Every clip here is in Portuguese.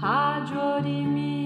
Rádio Orimirim. Rádio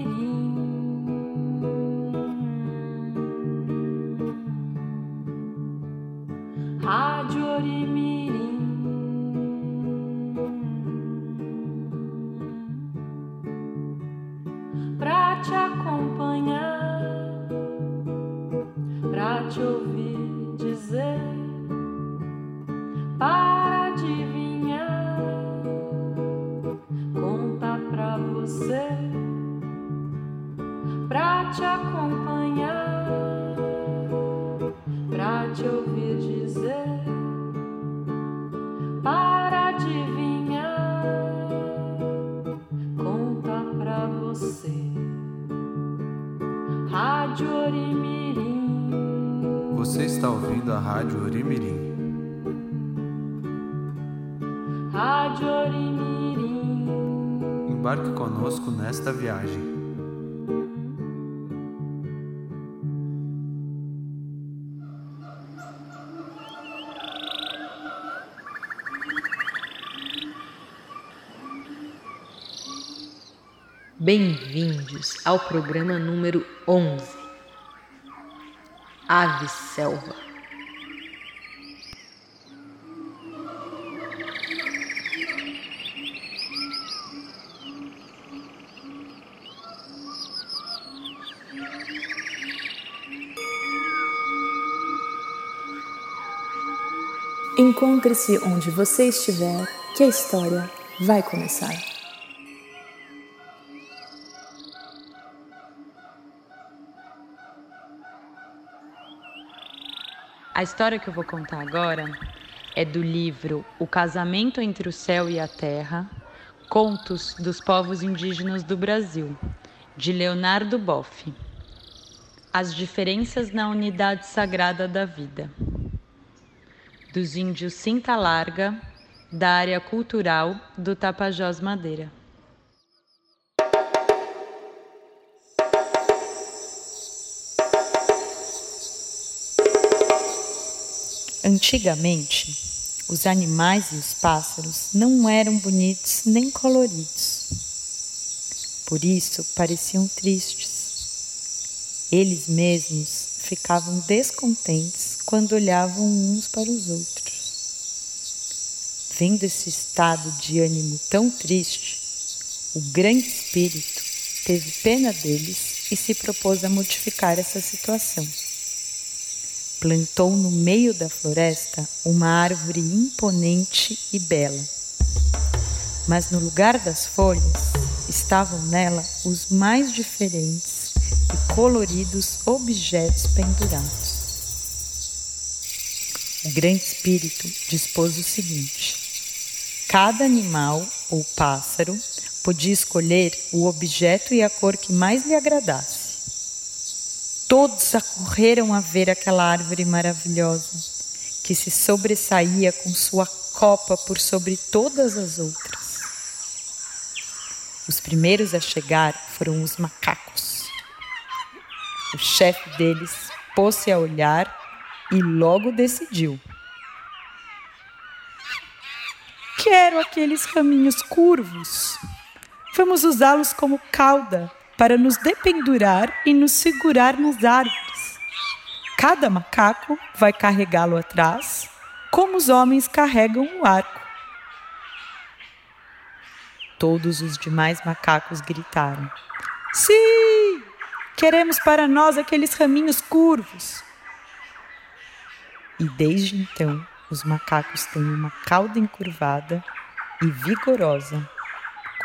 nesta viagem. Bem-vindos ao programa número 11 Ave Selva. Encontre-se onde você estiver, que a história vai começar. A história que eu vou contar agora é do livro O Casamento entre o Céu e a Terra Contos dos Povos Indígenas do Brasil, de Leonardo Boff. As diferenças na unidade sagrada da vida. Dos índios Cinta Larga, da área cultural do Tapajós Madeira. Antigamente, os animais e os pássaros não eram bonitos nem coloridos. Por isso pareciam tristes. Eles mesmos ficavam descontentes quando olhavam uns para os outros. Vendo esse estado de ânimo tão triste, o grande espírito teve pena deles e se propôs a modificar essa situação plantou no meio da floresta uma árvore imponente e bela. Mas no lugar das folhas estavam nela os mais diferentes e coloridos objetos pendurados. O grande espírito dispôs o seguinte: cada animal ou pássaro podia escolher o objeto e a cor que mais lhe agradasse. Todos acorreram a ver aquela árvore maravilhosa, que se sobressaía com sua copa por sobre todas as outras. Os primeiros a chegar foram os macacos. O chefe deles pôs-se a olhar e logo decidiu. Quero aqueles caminhos curvos. Vamos usá-los como cauda para nos dependurar e nos segurar nas árvores. Cada macaco vai carregá-lo atrás, como os homens carregam o arco. Todos os demais macacos gritaram: Sim! Queremos para nós aqueles raminhos curvos. E desde então, os macacos têm uma cauda encurvada e vigorosa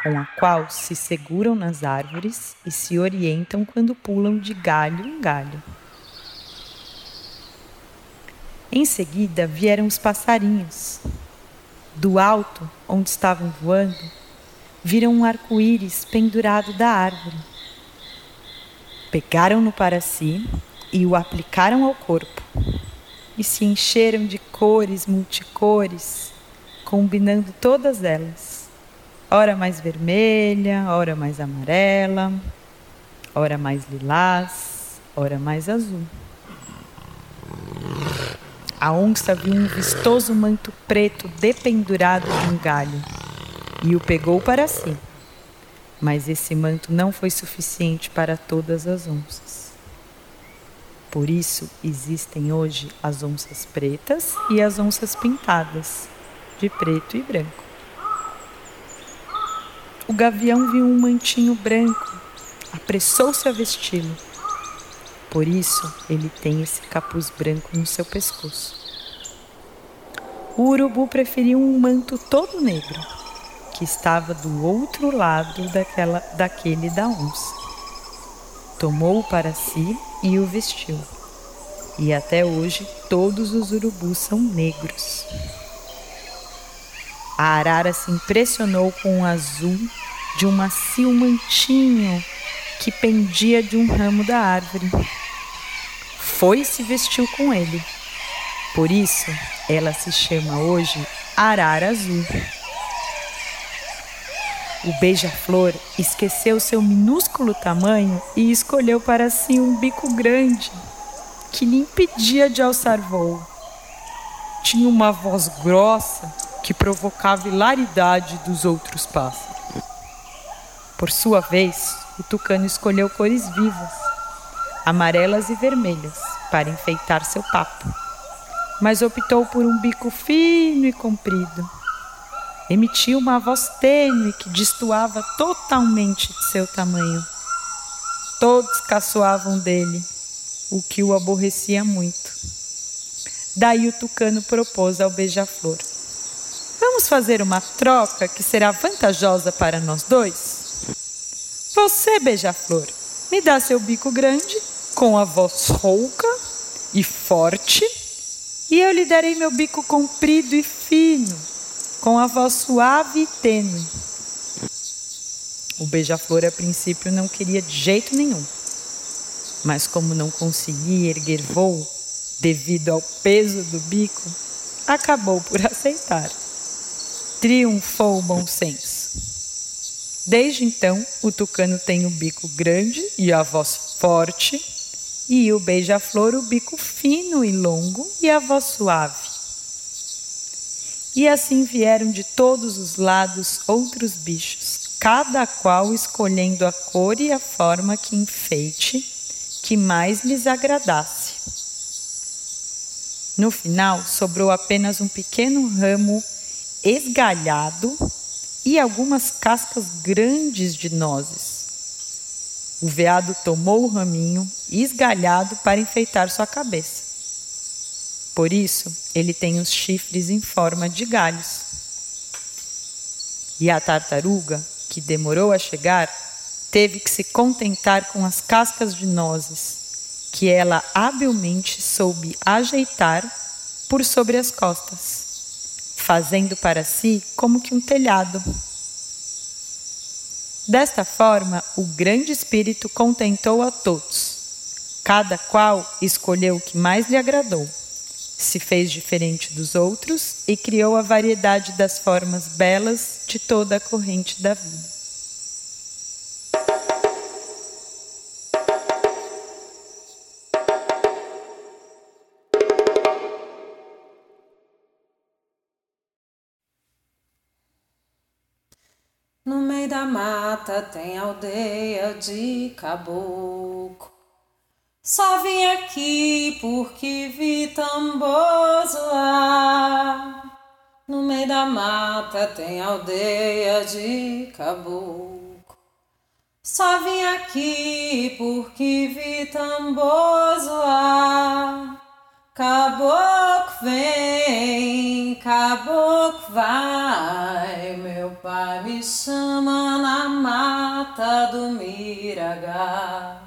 com a qual se seguram nas árvores e se orientam quando pulam de galho em galho. Em seguida vieram os passarinhos. Do alto, onde estavam voando, viram um arco-íris pendurado da árvore. Pegaram-no para si e o aplicaram ao corpo, e se encheram de cores multicores, combinando todas elas ora mais vermelha, ora mais amarela, ora mais lilás, ora mais azul. A onça viu um vistoso manto preto dependurado de um galho e o pegou para si. Mas esse manto não foi suficiente para todas as onças. Por isso existem hoje as onças pretas e as onças pintadas, de preto e branco. O gavião viu um mantinho branco, apressou-se a vesti-lo. Por isso ele tem esse capuz branco no seu pescoço. O urubu preferiu um manto todo negro, que estava do outro lado daquela, daquele da onça. Tomou-o para si e o vestiu. E até hoje todos os urubus são negros. A arara se impressionou com o azul de um macio mantinho que pendia de um ramo da árvore. Foi e se vestiu com ele. Por isso, ela se chama hoje Arara Azul. O beija-flor esqueceu seu minúsculo tamanho e escolheu para si um bico grande que lhe impedia de alçar voo. Tinha uma voz grossa que provocava hilaridade dos outros pássaros. Por sua vez, o tucano escolheu cores vivas, amarelas e vermelhas, para enfeitar seu papo mas optou por um bico fino e comprido. Emitia uma voz tênue que destoava totalmente de seu tamanho. Todos caçoavam dele, o que o aborrecia muito. Daí o tucano propôs ao beija-flor: Vamos fazer uma troca que será vantajosa para nós dois? Você, beija-flor, me dá seu bico grande, com a voz rouca e forte e eu lhe darei meu bico comprido e fino, com a voz suave e tênue. O beija-flor a princípio não queria de jeito nenhum, mas como não conseguia erguer voo devido ao peso do bico, acabou por aceitar. Triunfou o bom senso. Desde então, o tucano tem o bico grande e a voz forte e o beija-flor o bico fino e longo e a voz suave. E assim vieram de todos os lados outros bichos, cada qual escolhendo a cor e a forma que enfeite, que mais lhes agradasse. No final, sobrou apenas um pequeno ramo esgalhado e algumas cascas grandes de nozes o veado tomou o raminho esgalhado para enfeitar sua cabeça. Por isso, ele tem os chifres em forma de galhos. E a tartaruga, que demorou a chegar, teve que se contentar com as cascas de nozes, que ela habilmente soube ajeitar por sobre as costas, fazendo para si como que um telhado Desta forma, o grande espírito contentou a todos. Cada qual escolheu o que mais lhe agradou, se fez diferente dos outros e criou a variedade das formas belas de toda a corrente da vida. No meio da mata tem aldeia de caboclo. Só vim aqui porque vi tambor zoar. No meio da mata tem aldeia de caboclo. Só vim aqui porque vi tambor zoar. Caboclo vem, caboclo vai, meu pai me chama na mata do Miragá.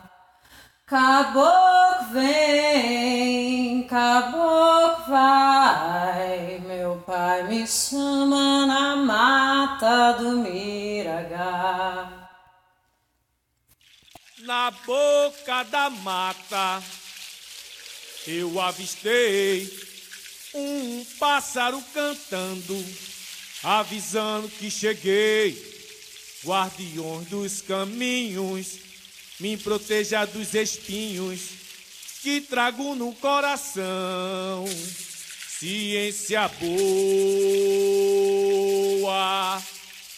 Caboclo vem, caboclo vai, meu pai me chama na mata do Miragá. Na boca da mata eu avistei um pássaro cantando, avisando que cheguei. Guardiões dos caminhos, me proteja dos espinhos que trago no coração. Ciência boa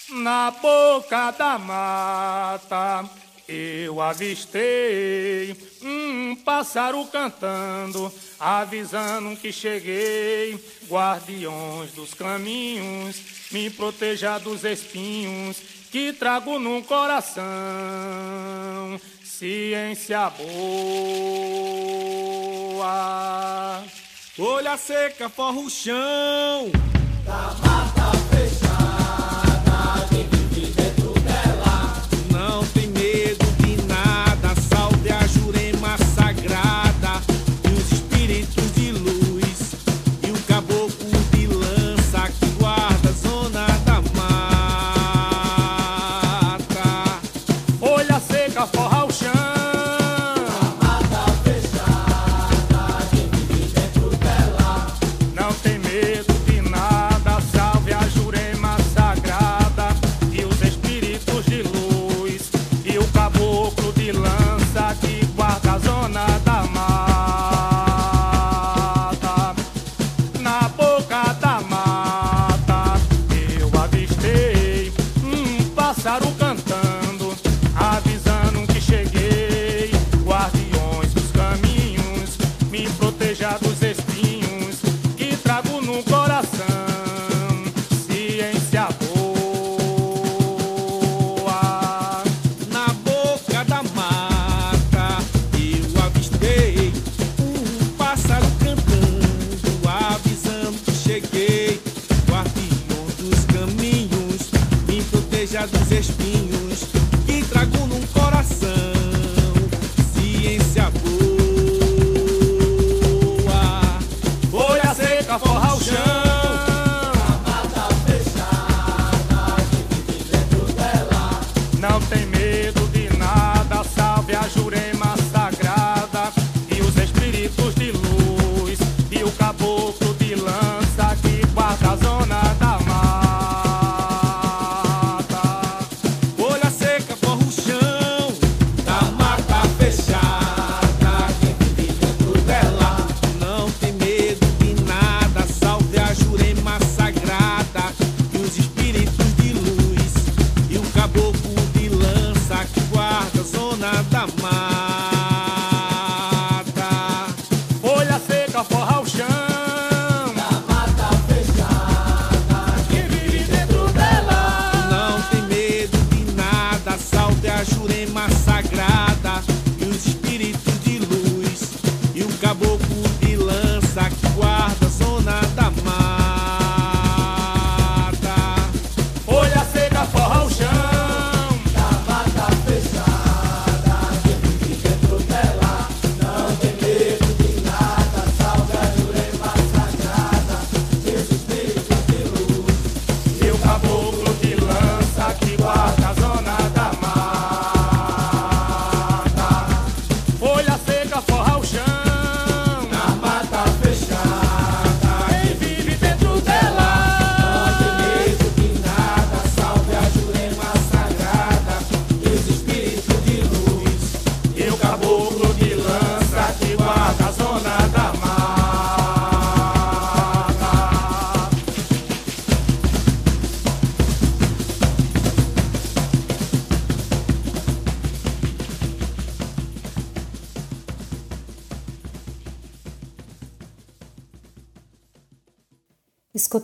na boca da mata. Eu avistei um pássaro cantando, avisando que cheguei. Guardiões dos caminhos, me proteja dos espinhos que trago num coração ciência boa. Olha seca, forra o chão. Tá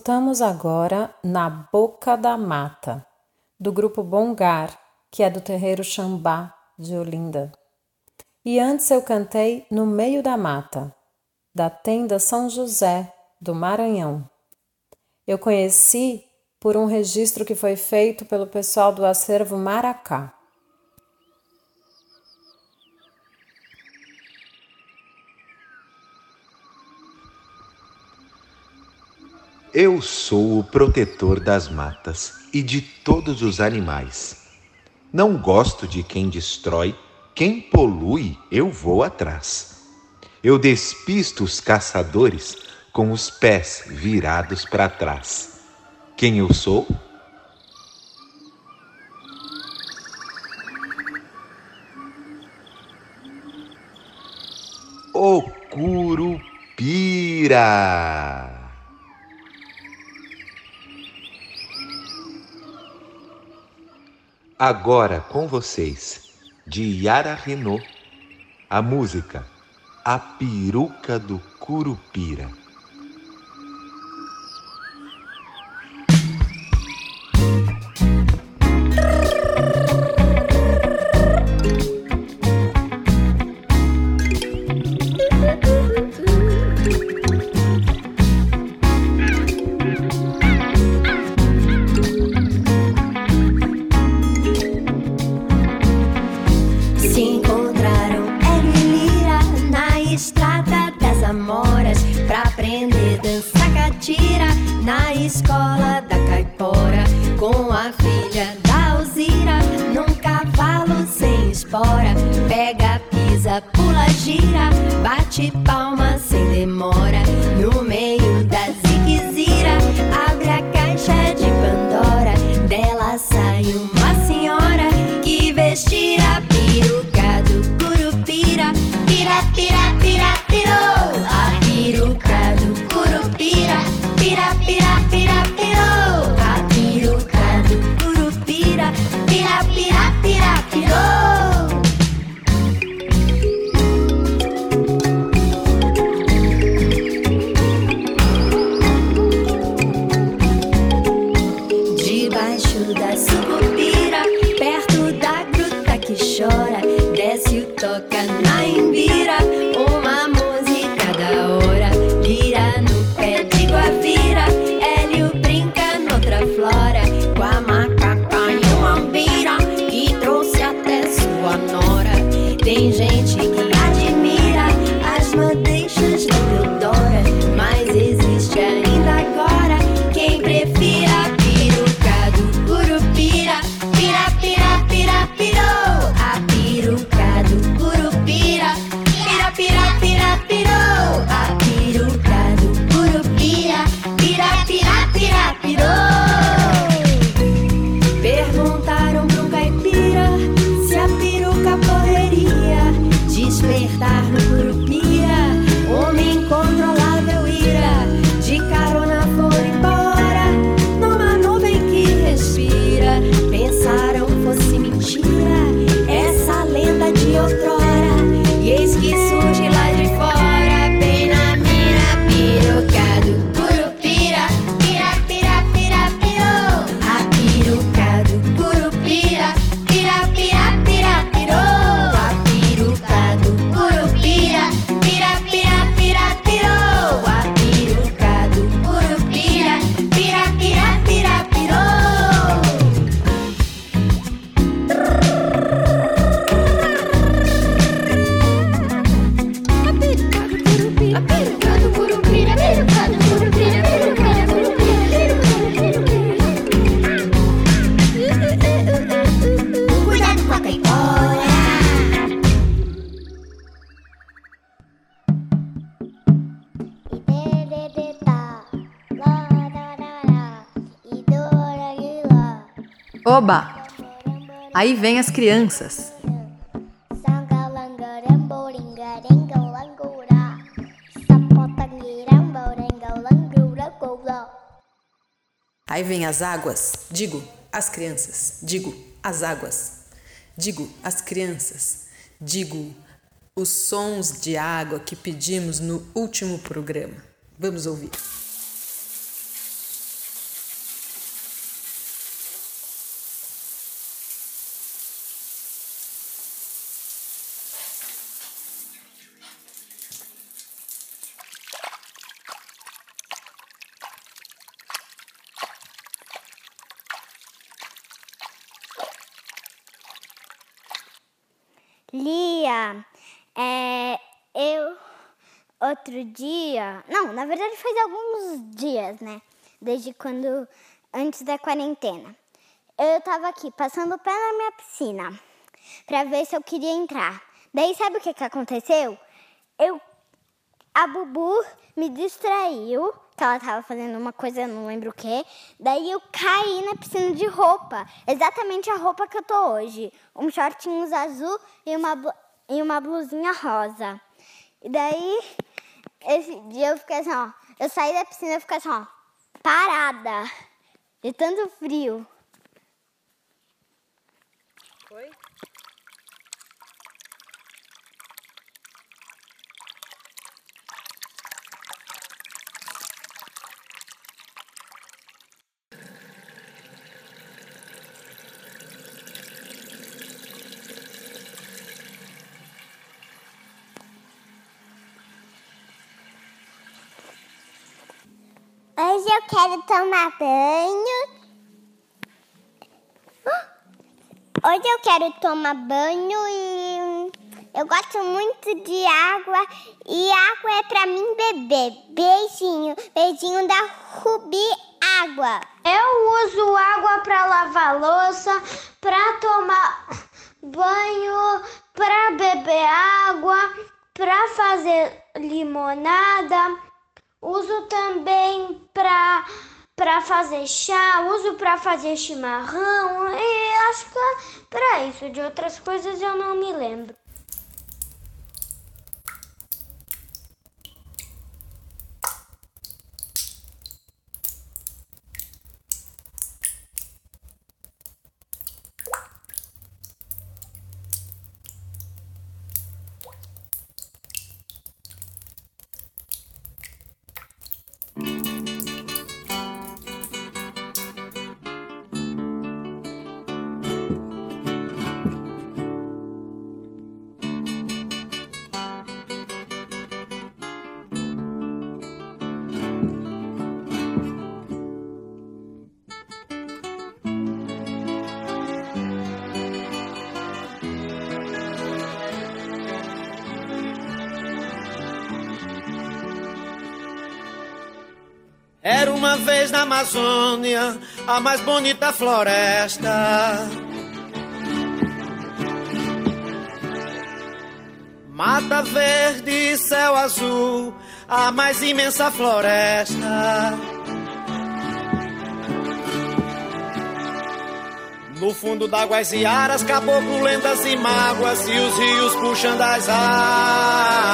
Escutamos agora Na Boca da Mata, do grupo Bongar, que é do terreiro Xambá, de Olinda. E antes eu cantei No Meio da Mata, da tenda São José, do Maranhão. Eu conheci por um registro que foi feito pelo pessoal do acervo Maracá. Eu sou o protetor das matas e de todos os animais. Não gosto de quem destrói, quem polui, eu vou atrás. Eu despisto os caçadores com os pés virados para trás. Quem eu sou? O Curupira! Agora com vocês, de Yara Renault, a música A Peruca do Curupira. Dela Aí vem as crianças. Aí vem as águas, digo, as crianças, digo, as águas, digo, as crianças, digo, os sons de água que pedimos no último programa. Vamos ouvir. É, eu outro dia, não, na verdade faz alguns dias, né? Desde quando, antes da quarentena. Eu tava aqui passando o pé na minha piscina pra ver se eu queria entrar. Daí sabe o que que aconteceu? Eu, a Bubu me distraiu, que ela tava fazendo uma coisa, eu não lembro o que. Daí eu caí na piscina de roupa, exatamente a roupa que eu tô hoje. Um shortinhos azul e uma, e uma blusinha rosa. E daí, esse dia eu fiquei assim, ó. Eu saí da piscina e fiquei assim, ó, parada. De tanto frio. Hoje eu quero tomar banho. Hoje eu quero tomar banho e eu gosto muito de água e água é pra mim beber. Beijinho, beijinho da Rubi Água. Eu uso água para lavar louça, para tomar banho, para beber água, para fazer limonada. Uso também para para fazer chá, uso para fazer chimarrão e acho que é para isso. De outras coisas eu não me lembro. Amazônia a mais bonita floresta. Mata verde céu azul, a mais imensa floresta. No fundo d'águas e aras, caboclo, lendas e mágoas, e os rios puxando as águas.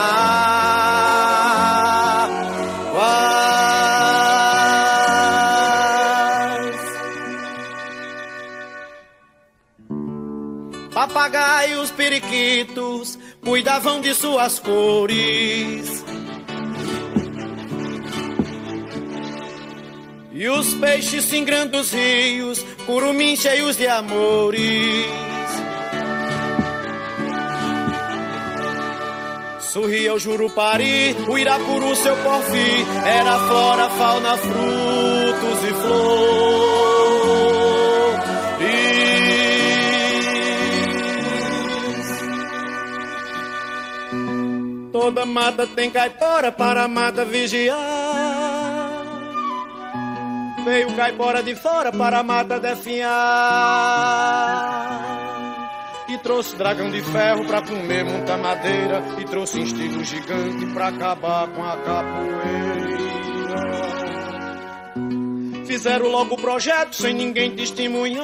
Papagaios, periquitos, cuidavam de suas cores. E os peixes singrando os rios, curumins cheios de amores. Sorria o Jurupari, o Irapuru, seu porfir, era flora, fauna, frutos e flores. Toda mata tem caipora para a mata vigiar. Veio caipora de fora para a mata definhar. E trouxe dragão de ferro pra comer muita madeira. E trouxe instinto gigante pra acabar com a capoeira. Fizeram logo o projeto sem ninguém testemunhar.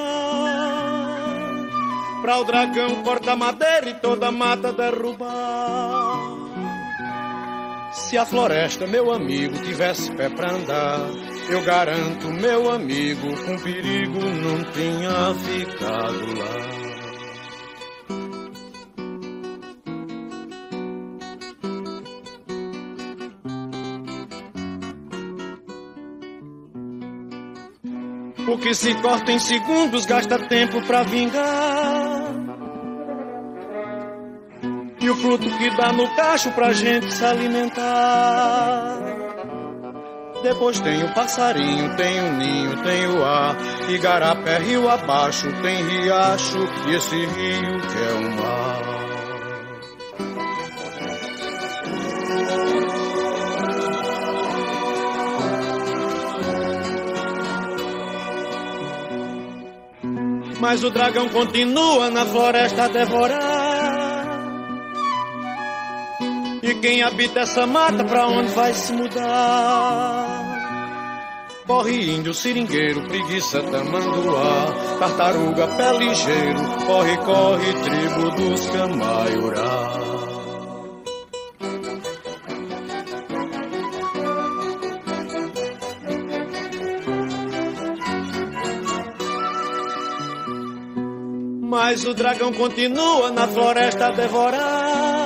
Pra o dragão cortar madeira e toda mata derrubar. Se a floresta, meu amigo, tivesse pé pra andar, eu garanto, meu amigo, com perigo não tinha ficado lá. O que se corta em segundos gasta tempo pra vingar. E o fruto que dá no cacho pra gente se alimentar. Depois tem o passarinho, tem o ninho, tem o ar. Igarapé, rio abaixo, tem riacho. E esse rio que é o mar. Mas o dragão continua na floresta a devorar. E quem habita essa mata, pra onde vai se mudar? Corre índio, seringueiro, preguiça, tamanduá, tartaruga, pé ligeiro, corre, corre, tribo dos camaiurá. Mas o dragão continua na floresta a devorar.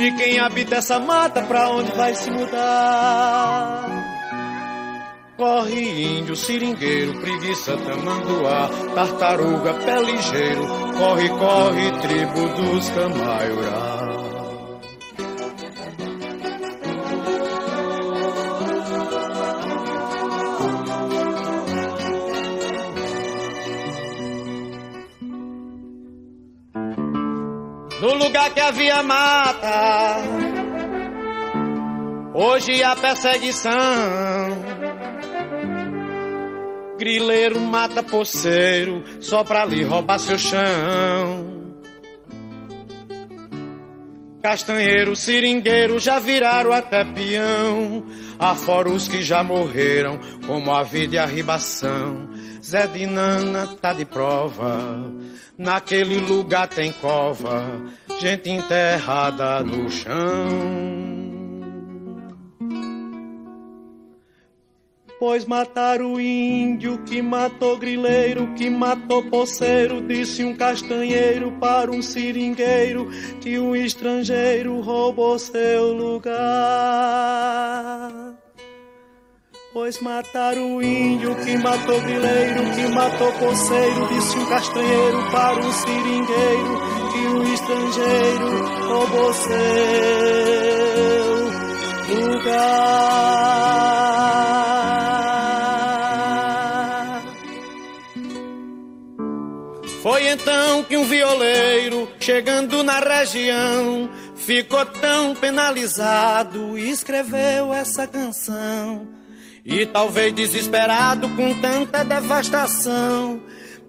E quem habita essa mata, pra onde vai se mudar? Corre índio, seringueiro, preguiça, tamanduá, tartaruga, pé ligeiro, corre, corre, tribo dos camaiurá. Lugar que havia mata. Hoje a perseguição. Grileiro mata poceiro só pra lhe roubar seu chão. Castanheiro, seringueiro já viraram até peão. Afora os que já morreram, como a vida e a ribação. Zé de Nana tá de prova. Naquele lugar tem cova, gente enterrada no chão. Pois mataram o índio, que matou grileiro, que matou poceiro, disse um castanheiro para um seringueiro, que um estrangeiro roubou seu lugar. Pois mataram o índio, que matou grileiro, que matou poceiro, disse um castanheiro para um seringueiro, que um estrangeiro roubou seu lugar. Foi então que um violeiro, chegando na região, ficou tão penalizado e escreveu essa canção. E talvez desesperado com tanta devastação,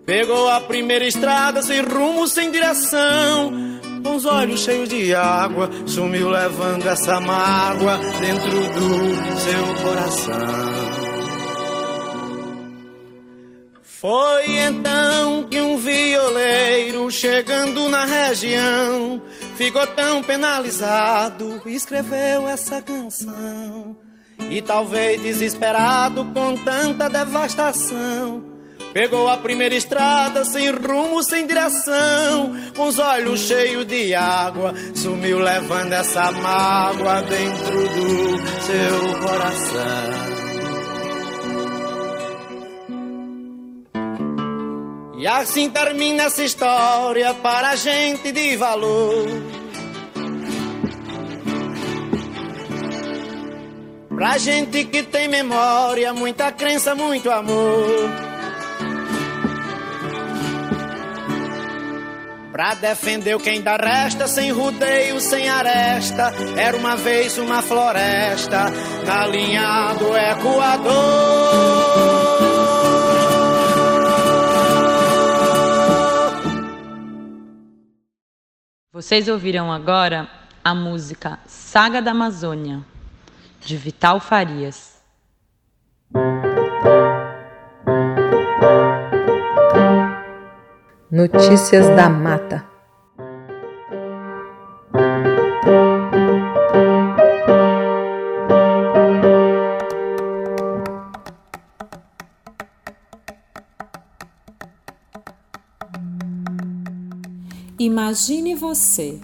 pegou a primeira estrada sem rumo, sem direção. Com os olhos cheios de água, sumiu levando essa mágoa dentro do seu coração. Foi então que um violeiro, chegando na região, ficou tão penalizado escreveu essa canção. E talvez desesperado com tanta devastação, pegou a primeira estrada sem rumo, sem direção, com os olhos cheios de água, sumiu levando essa mágoa dentro do seu coração. E assim termina essa história para gente de valor. Pra gente que tem memória, muita crença, muito amor. Pra defender o que ainda resta, sem rodeio, sem aresta. Era uma vez uma floresta na linha do Equador. Vocês ouviram agora a música Saga da Amazônia, de Vital Farias. Notícias da Mata. Imagine você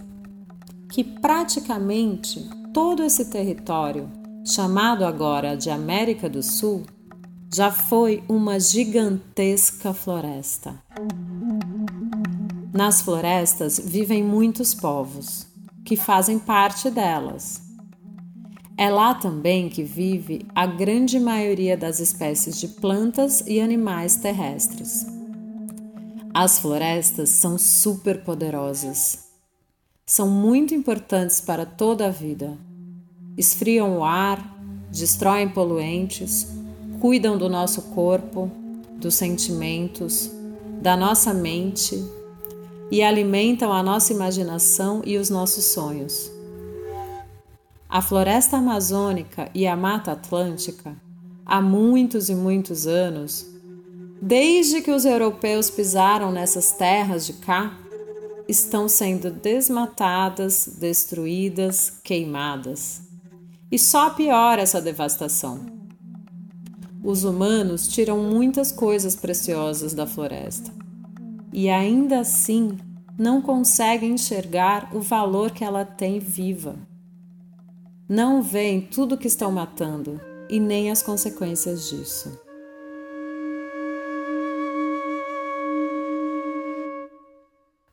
que praticamente todo esse território, chamado agora de América do Sul, já foi uma gigantesca floresta. Nas florestas vivem muitos povos, que fazem parte delas. É lá também que vive a grande maioria das espécies de plantas e animais terrestres. As florestas são super poderosas. São muito importantes para toda a vida. Esfriam o ar, destroem poluentes, cuidam do nosso corpo, dos sentimentos, da nossa mente e alimentam a nossa imaginação e os nossos sonhos. A floresta amazônica e a Mata Atlântica, há muitos e muitos anos, desde que os europeus pisaram nessas terras de cá, estão sendo desmatadas, destruídas, queimadas. E só piora essa devastação. Os humanos tiram muitas coisas preciosas da floresta e ainda assim não conseguem enxergar o valor que ela tem viva. Não veem tudo que estão matando e nem as consequências disso.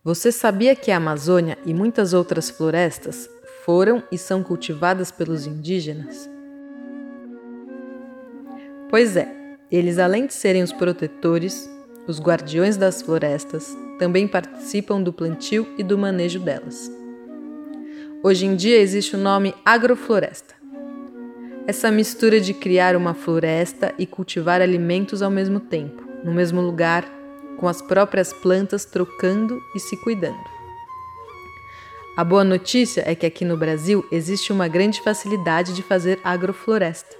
Você sabia que a Amazônia e muitas outras florestas foram e são cultivadas pelos indígenas? Pois é, eles além de serem os protetores, os guardiões das florestas, também participam do plantio e do manejo delas. Hoje em dia existe o nome agrofloresta. Essa mistura de criar uma floresta e cultivar alimentos ao mesmo tempo, no mesmo lugar, com as próprias plantas trocando e se cuidando. A boa notícia é que aqui no Brasil existe uma grande facilidade de fazer agrofloresta.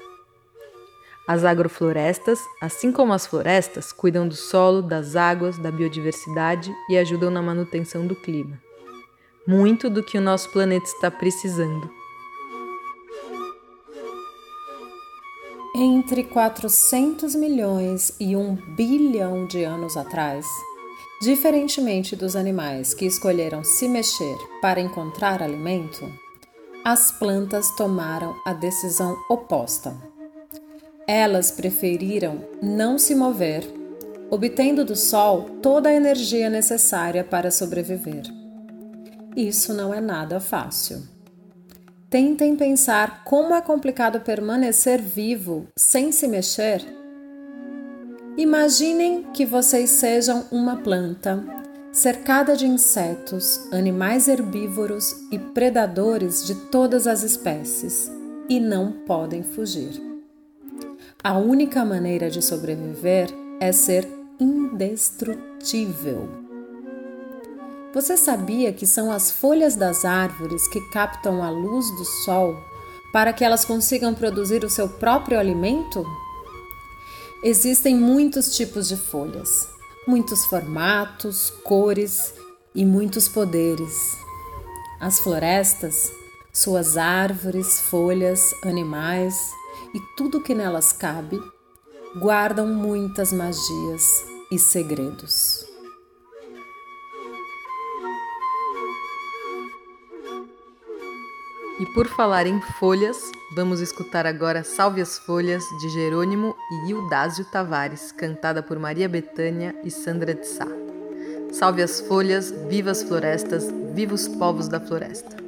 As agroflorestas, assim como as florestas, cuidam do solo, das águas, da biodiversidade e ajudam na manutenção do clima. Muito do que o nosso planeta está precisando. Entre 400 milhões e 1 bilhão de anos atrás, diferentemente dos animais que escolheram se mexer para encontrar alimento, as plantas tomaram a decisão oposta elas preferiram não se mover, obtendo do Sol toda a energia necessária para sobreviver. Isso não é nada fácil. Tentem pensar como é complicado permanecer vivo sem se mexer. Imaginem que vocês sejam uma planta cercada de insetos, animais herbívoros e predadores de todas as espécies e não podem fugir. A única maneira de sobreviver é ser indestrutível. Você sabia que são as folhas das árvores que captam a luz do sol para que elas consigam produzir o seu próprio alimento? Existem muitos tipos de folhas, muitos formatos, cores e muitos poderes. As florestas, suas árvores, folhas, animais, e tudo que nelas cabe, guardam muitas magias e segredos. E por falar em folhas, vamos escutar agora Salve as Folhas de Jerônimo e Ildásio Tavares, cantada por Maria Betânia e Sandra de Sá. Salve as folhas, viva as florestas, viva os povos da floresta.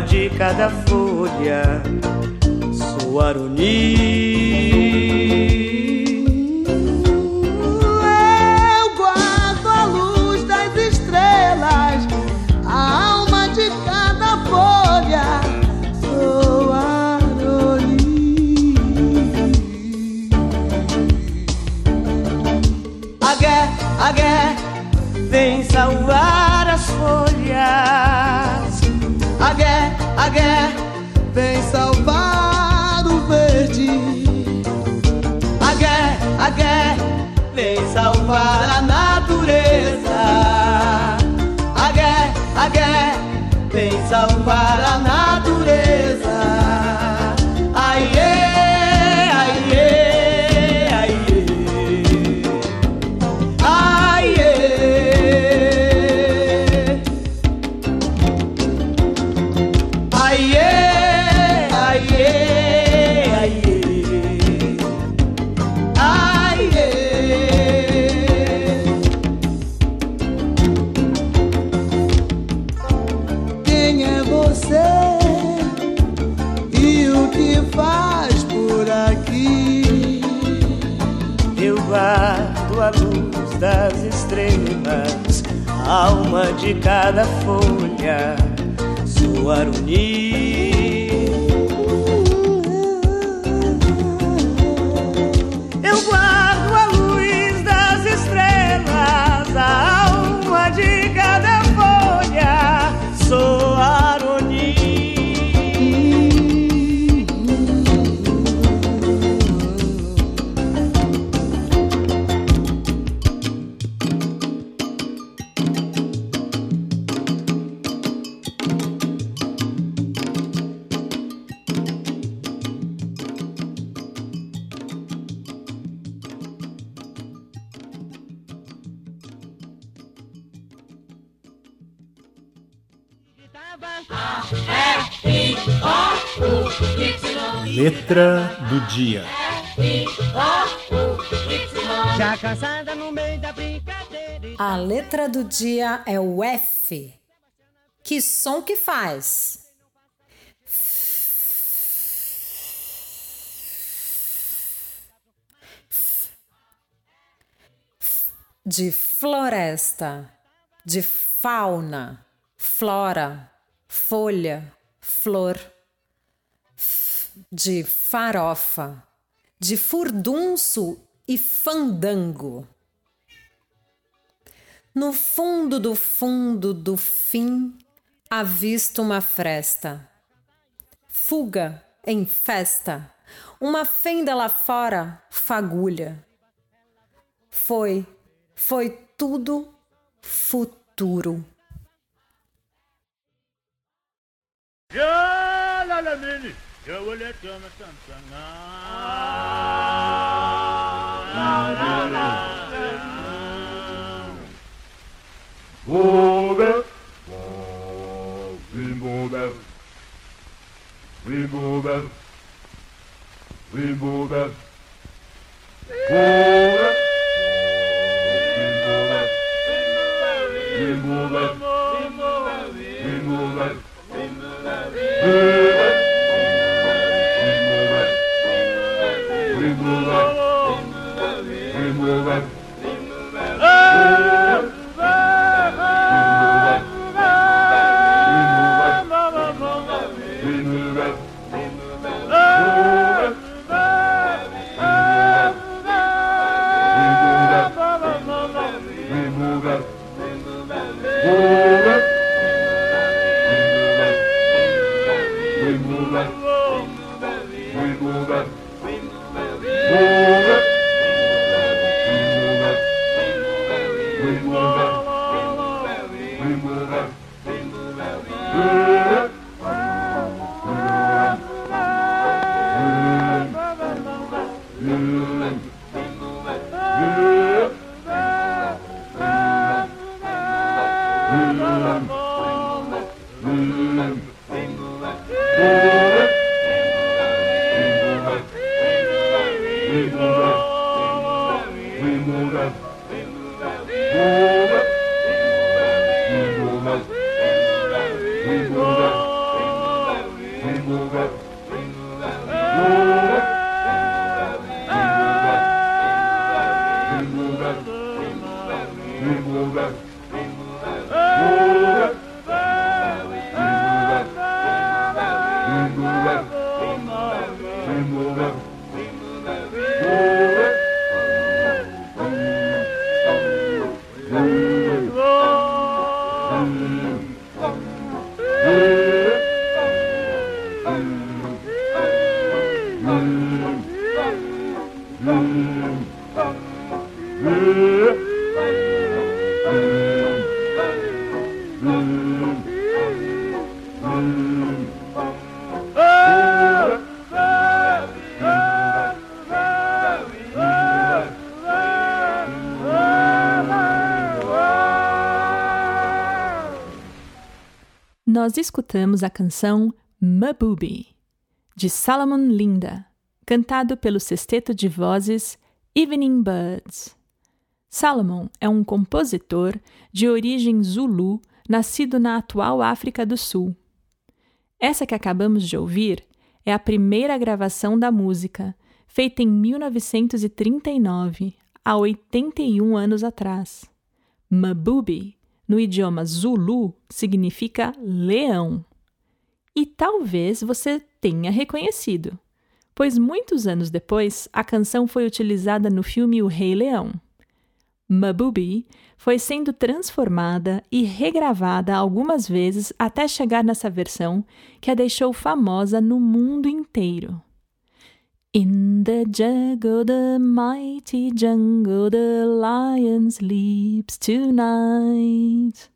De cada folha, sou Aroni. Letra do dia é o F. Que som que faz? De floresta, de fauna, flora, folha, flor. De farofa, de furdunço e fandango. No fundo do fundo do fim, avisto uma fresta. Fuga em festa, uma fenda lá fora, fagulha. Foi, foi tudo futuro. Over. Rainbow Bell. Rainbow Bell. Rainbow Bell. Over. Rainbow Bell. Rainbow Bell. Rainbow Bell. Rainbow Bell. Rainbow Bell. Nós escutamos a canção Mabubi, de Salomon Linda, cantado pelo sexteto de vozes Evening Birds. Salomon é um compositor de origem zulu, nascido na atual África do Sul. Essa que acabamos de ouvir é a primeira gravação da música, feita em 1939, há 81 anos atrás. Mabubi, no idioma Zulu, significa leão. E talvez você tenha reconhecido, pois muitos anos depois a canção foi utilizada no filme O Rei Leão. Mabubi foi sendo transformada e regravada algumas vezes até chegar nessa versão que a deixou famosa no mundo inteiro. In the jungle, the mighty jungle, the lion sleeps tonight.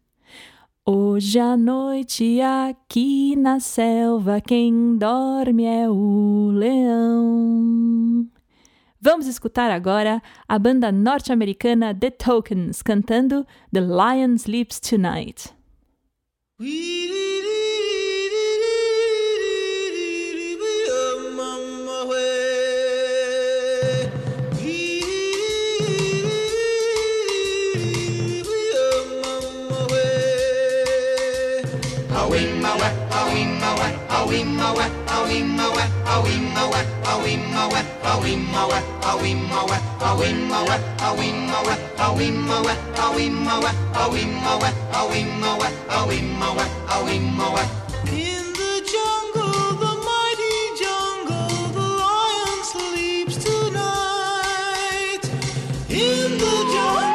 Hoje à noite aqui na selva quem dorme é o leão. Vamos escutar agora a banda norte-americana The Tokens cantando The Lion Sleeps Tonight. In the jungle, the mighty jungle, the lion sleeps tonight. In the jungle,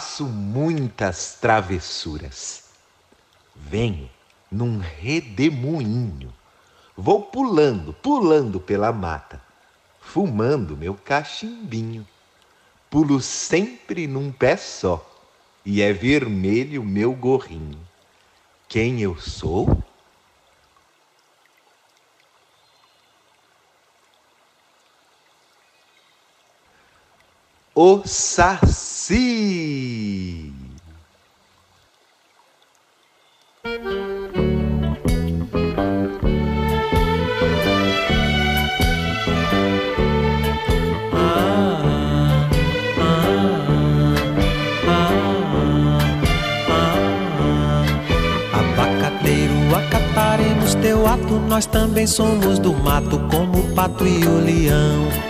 Faço muitas travessuras. Venho num redemoinho. Vou pulando, pulando pela mata, fumando meu cachimbinho. Pulo sempre num pé só, e é vermelho meu gorrinho. Quem eu sou? O Saci. Acataremos teu ato, nós também somos do mato, como o pato e o leão.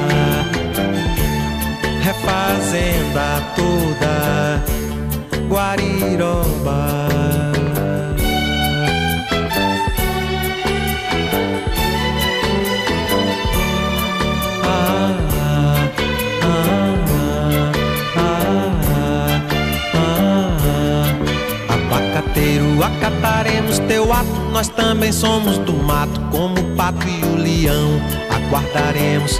refazenda toda, Guariroba. Acataremos teu ato, nós também somos do mato, como o pato e o leão. Aguardaremos,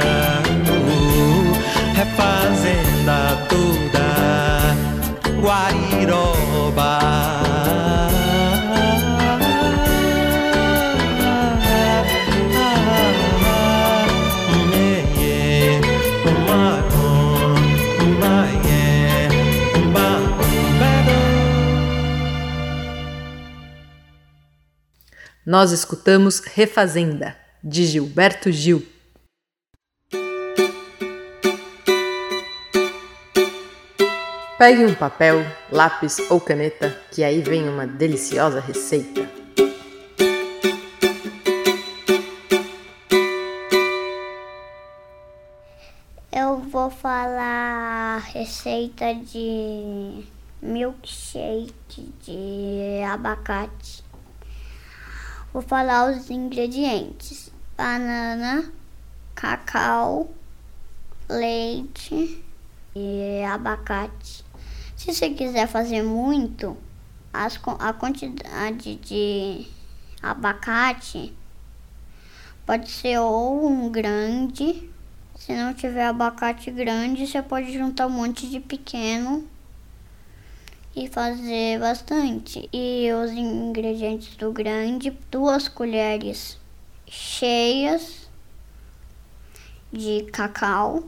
uh, refazenda toda, Guariroba. Nós escutamos Refazenda, de Gilberto Gil. Pegue um papel, lápis ou caneta, que aí vem uma deliciosa receita. Eu vou falar receita de milkshake de abacate. Vou falar os ingredientes: banana, cacau, leite e abacate. Se você quiser fazer muito, as, a quantidade de abacate pode ser ou um grande. Se não tiver abacate grande, você pode juntar um monte de pequeno e fazer bastante. E os ingredientes do grande, duas colheres cheias de cacau,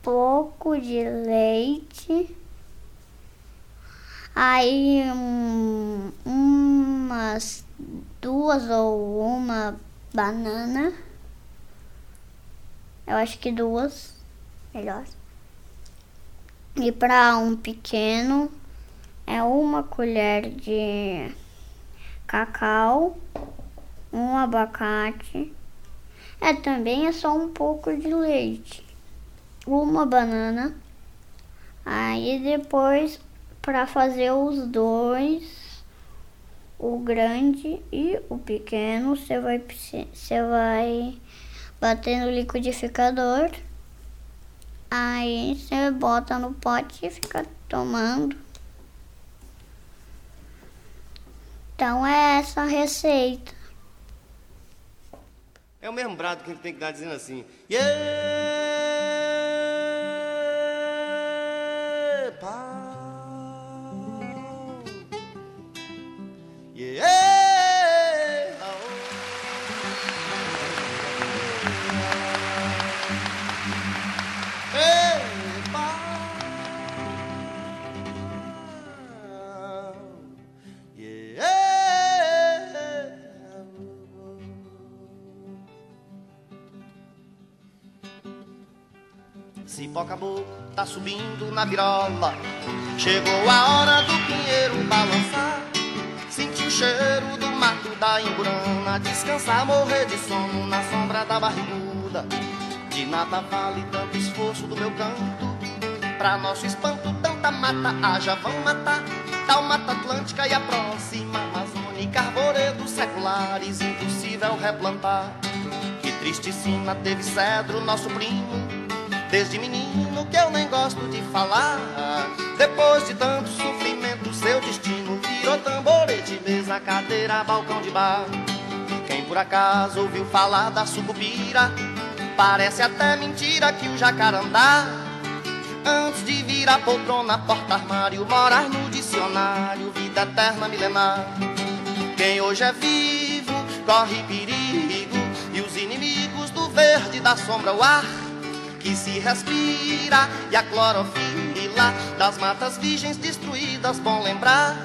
pouco de leite, aí um, umas duas ou uma banana, eu acho que duas, melhor. E para um pequeno, é uma colher de cacau, um abacate, é também é só um pouco de leite, uma banana. Aí depois para fazer os dois, o grande e o pequeno, você vai você vai bater no liquidificador. Aí você bota no pote e fica tomando. Então é essa receita. É o mesmo brado que a gente tem que dar dizendo assim. Yeah, subindo na virola. Chegou a hora do pinheiro balançar. cheiro do mato da Imburana, descansar, morrer de sono na sombra da barriguda. De nada vale tanto esforço do meu canto, pra nosso espanto tanta mata haja, vão matar. Tal mata atlântica e a próxima amazônica, arvoredos seculares, impossível replantar. Que triste sina teve cedro, nosso primo, desde menino que eu nem gosto de falar. Depois de tanto sofrimento, seu destino virou tamborete, mesa, cadeira, balcão de bar. Quem por acaso ouviu falar da sucupira, parece até mentira que o jacarandá. Antes de vir a poltrona, porta-armário, morar no dicionário, vida eterna milenar. Quem hoje é vivo, corre perigo, e os inimigos do verde da sombra, o ar que se respira e a clorofila das matas virgens destruídas. Bom lembrar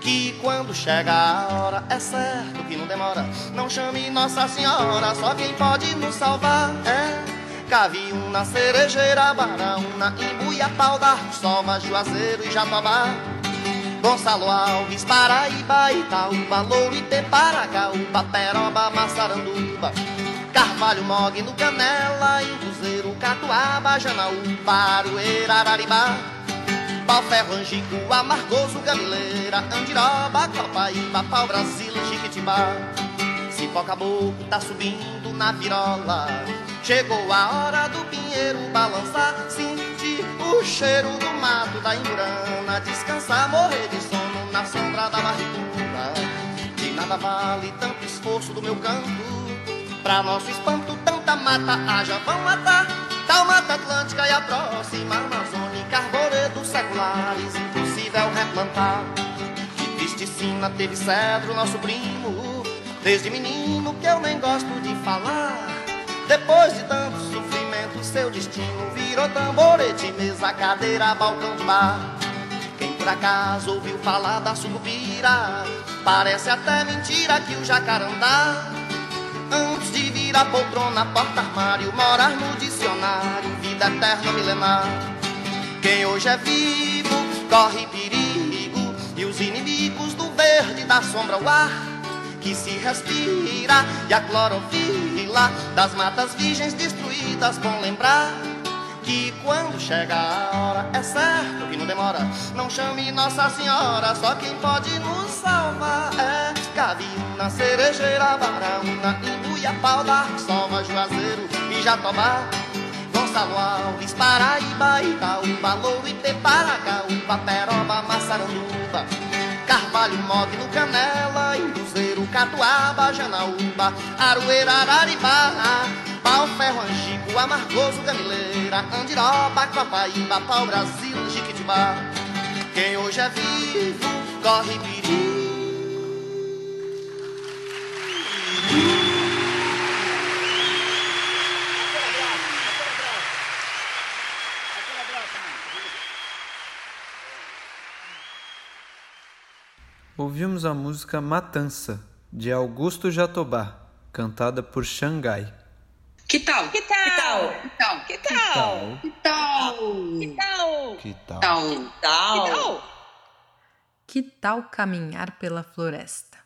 que quando chega a hora é certo que não demora. Não chame Nossa Senhora, só quem pode nos salvar é Caviúna, Cerejeira, Baraúna, Imbuia, Pau da Sova, Juazeiro e Jatobá. Gonçalo Alves, Paraíba, Itaúba, Louro, Iteparagaúba, Peroba, Massaranduba. Carvalho, Mogno, Canela, Induzeiro, Catuaba, Janaúba, Aroeira, Araribá. Pau-Ferro, Angico, Amargoso, Gamileira, Andiroba, Copaíba, Pau Brasil, Jiquitibá. Cipó Caboclo tá subindo na virola. Chegou a hora do pinheiro balançar, sentir o cheiro do mato da Imburana, descansar, morrer de sono na sombra da barriguda. De nada vale tanto esforço do meu canto, pra nosso espanto tanta mata haja, vão matar. Tal mata atlântica e a próxima amazônica, arvoredos seculares, impossível replantar. Que triste sina teve cedro, nosso primo, desde menino que eu nem gosto de falar. Depois de tanto sofrimento, seu destino virou tamborete, mesa, cadeira, balcão de bar. Quem por acaso ouviu falar da sucupira, parece até mentira que o jacarandá. Antes de vir a poltrona, porta-armário, morar no dicionário, vida eterna milenar. Quem hoje é vivo, corre perigo, e os inimigos do verde da sombra, o ar que se respira, e a clorofila das matas virgens destruídas. Bom lembrar que quando chega a hora, é certo que não demora. Não chame Nossa Senhora, só quem pode nos salvar é Caviúna, Cerejeira, Baraúna, Imbuia, Pau da Soma, Juazeiro e Jatobá. Gonçalo Alves, Paraíba, Itaúba, Louro, Iteparagaúba, Peroba, Massaranduba. Carvalho, Mogno, Canela, Induzeiro, Catuaba, Janaúba, Aroeira, Araribá, Pau, Ferro, Angico, Amargoso, Gamileira, Andiroba, Copaíba, Pau, Brasil, Jiquitibá. Quem hoje é vivo, corre perigo. Ouvimos a música Matança, de Augusto Jatobá, cantada por Xangai. Que tal? Que tal? Que tal? Que tal? Que tal? Que tal? Que tal? Que tal? Que tal caminhar pela floresta?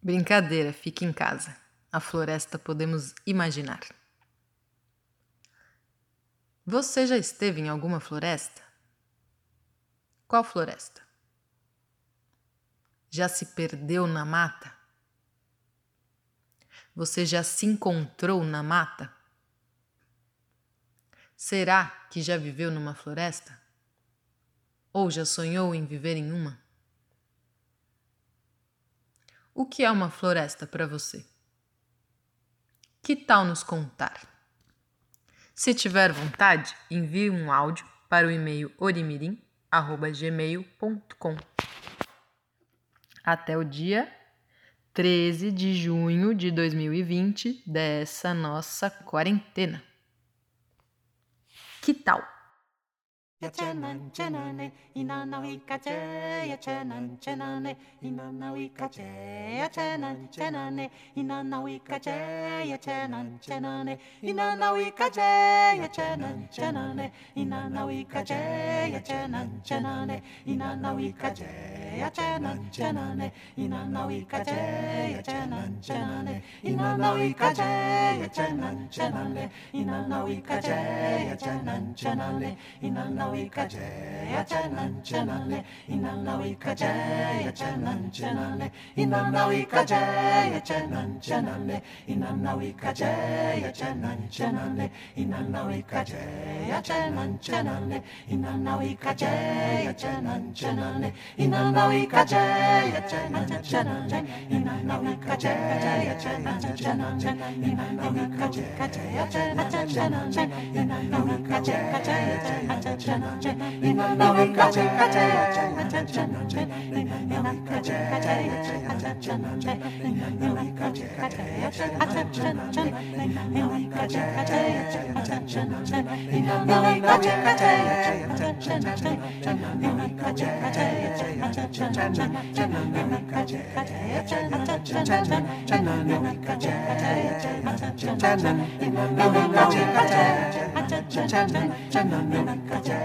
Brincadeira, fique em casa. A floresta podemos imaginar. Você já esteve em alguma floresta? Qual floresta? Já se perdeu na mata? Você já se encontrou na mata? Será que já viveu numa floresta? Ou já sonhou em viver em uma? O que é uma floresta para você? Que tal nos contar? Se tiver vontade, envie um áudio para o e-mail orimirim.gmail.com. Até o dia 13 de junho de 2020 dessa nossa quarentena. Que tal? Yachenan chenane, inana wikache, yachenan chenane, inana wikache, yachenan chenane, inana wikache, yachenan chenane, inana Ya Chenan chenane, inana wikache, yachenan chenane, inana wikache, yachenan chenane, inana wikache, yachenan chenane, inana wikache, yachenan chenane, inana Ya Chenan chenane, inana wika jeya chanan chanane inana wika jeya chanan chanane inana wika jeya chanan chanane inana wika jeya chanan chanane inana wika jeya chanan chanane inana wika jeya chanan chanane inana wika jeya chanan chanane inana wika jeya chanan chanane inana wika jeya chanan chanane inana wika jeya chanan chanane Attention,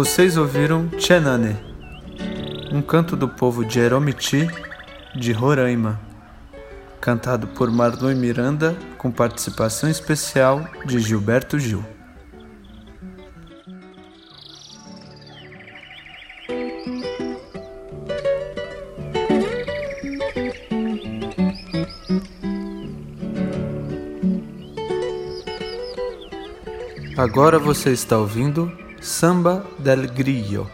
Vocês ouviram Chenane, um canto do povo de Eromiti, de Roraima, cantado por Marlon Miranda, com participação especial de Gilberto Gil. Agora você está ouvindo Samba del Grillo,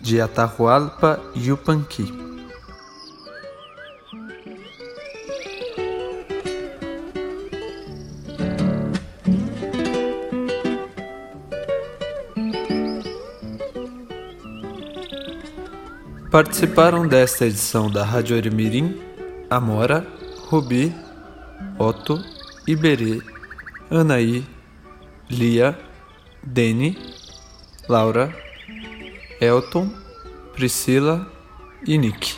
de Atahualpa Yupanqui. Participaram desta edição da Rádio Arimirim, Amora, Rubi, Otto, Iberê, Anaí, Lia, Dene, Laura, Elton, Priscila e Nick.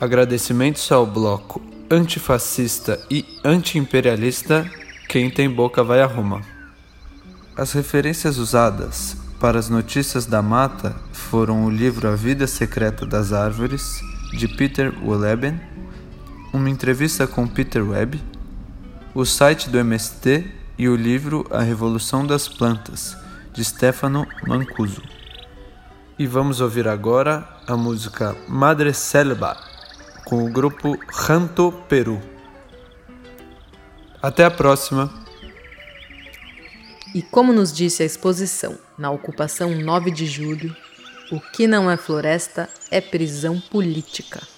Agradecimentos ao bloco antifascista e antiimperialista Quem tem boca vai a Roma. As referências usadas para as notícias da mata foram o livro A Vida Secreta das Árvores, de Peter Wolleben, uma entrevista com Peter Webb, o site do MST e o livro A Revolução das Plantas, de Stefano Mancuso. E vamos ouvir agora a música Madre Selva, com o grupo Ranto Peru. Até a próxima! E como nos disse a exposição na ocupação 9 de julho, o que não é floresta é prisão política.